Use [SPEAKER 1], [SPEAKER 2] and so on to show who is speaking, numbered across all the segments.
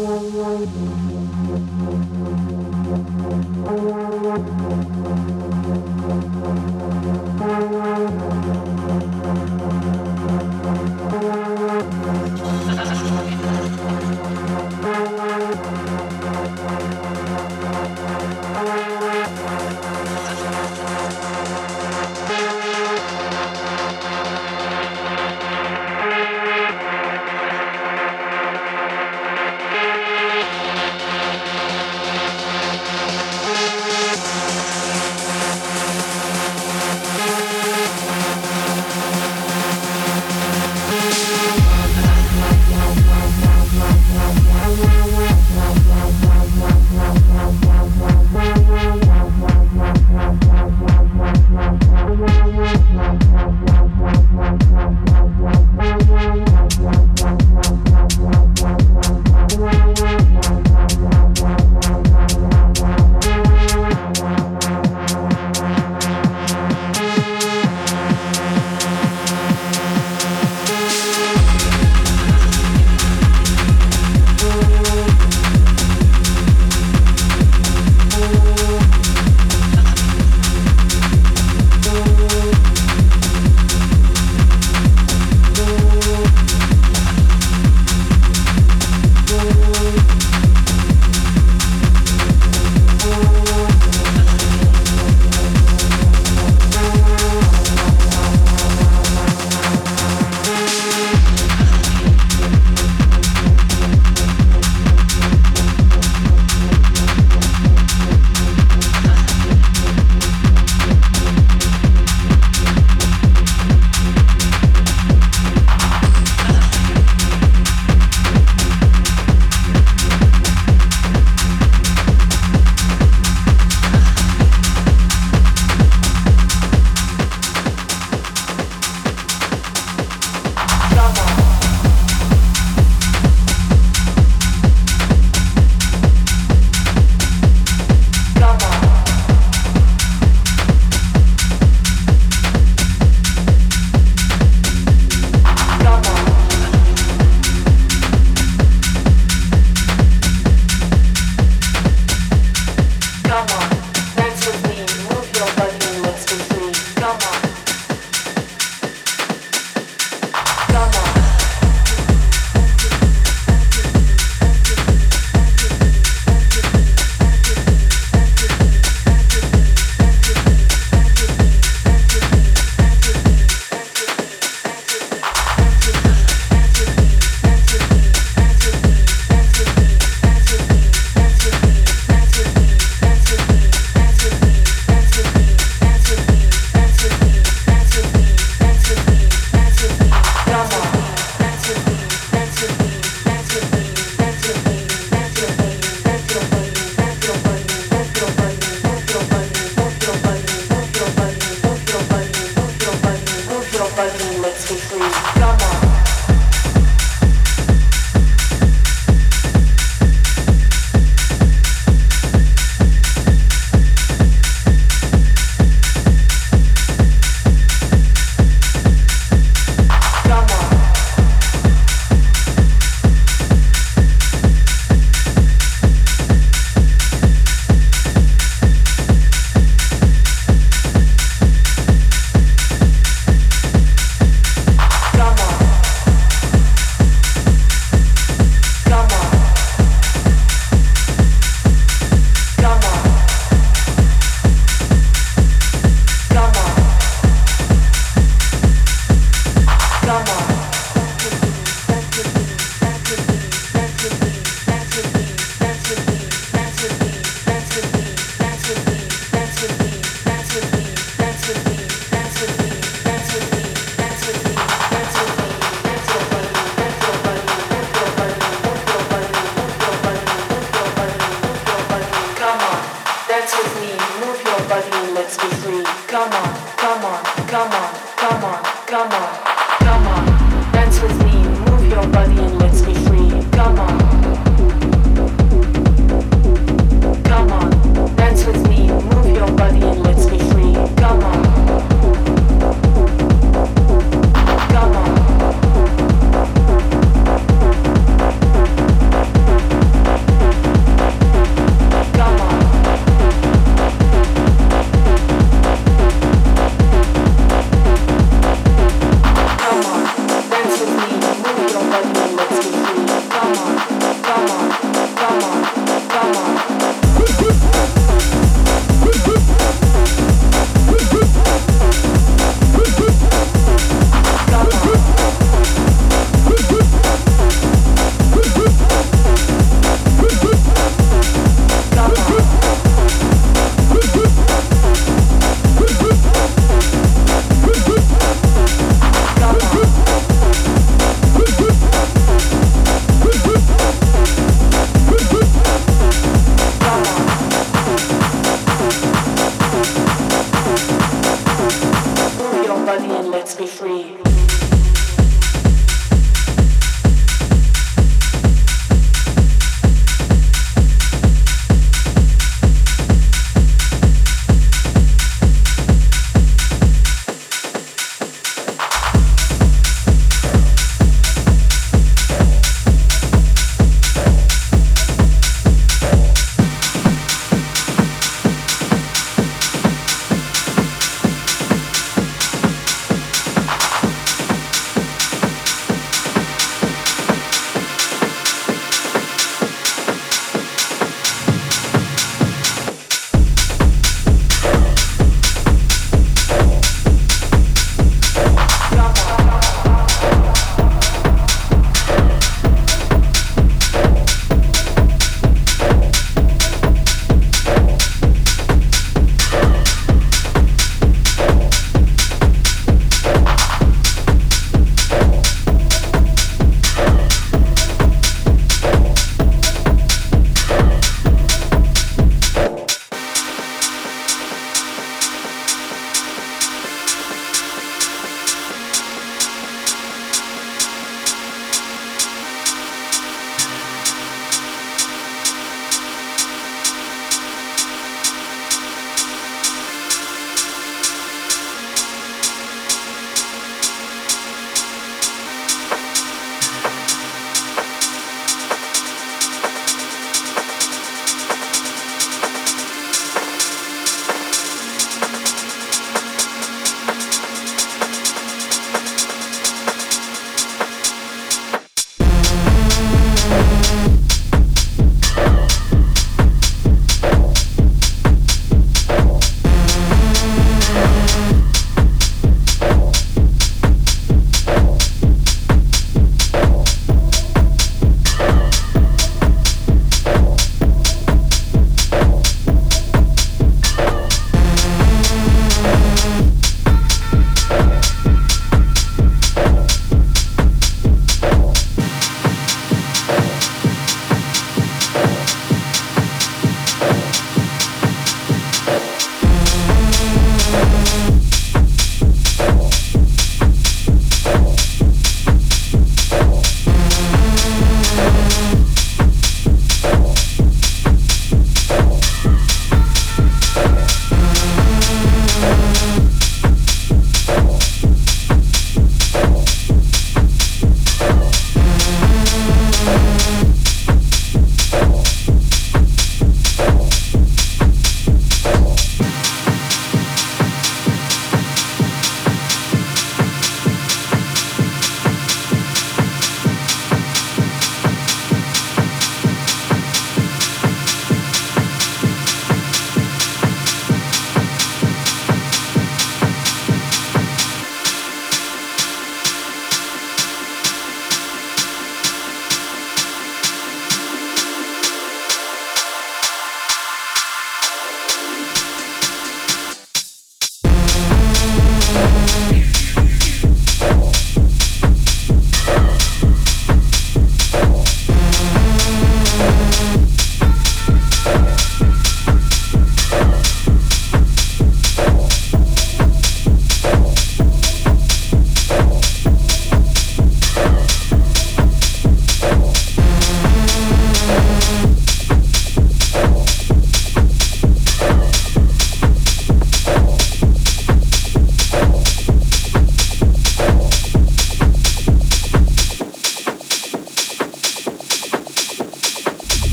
[SPEAKER 1] Thank you.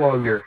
[SPEAKER 2] longer.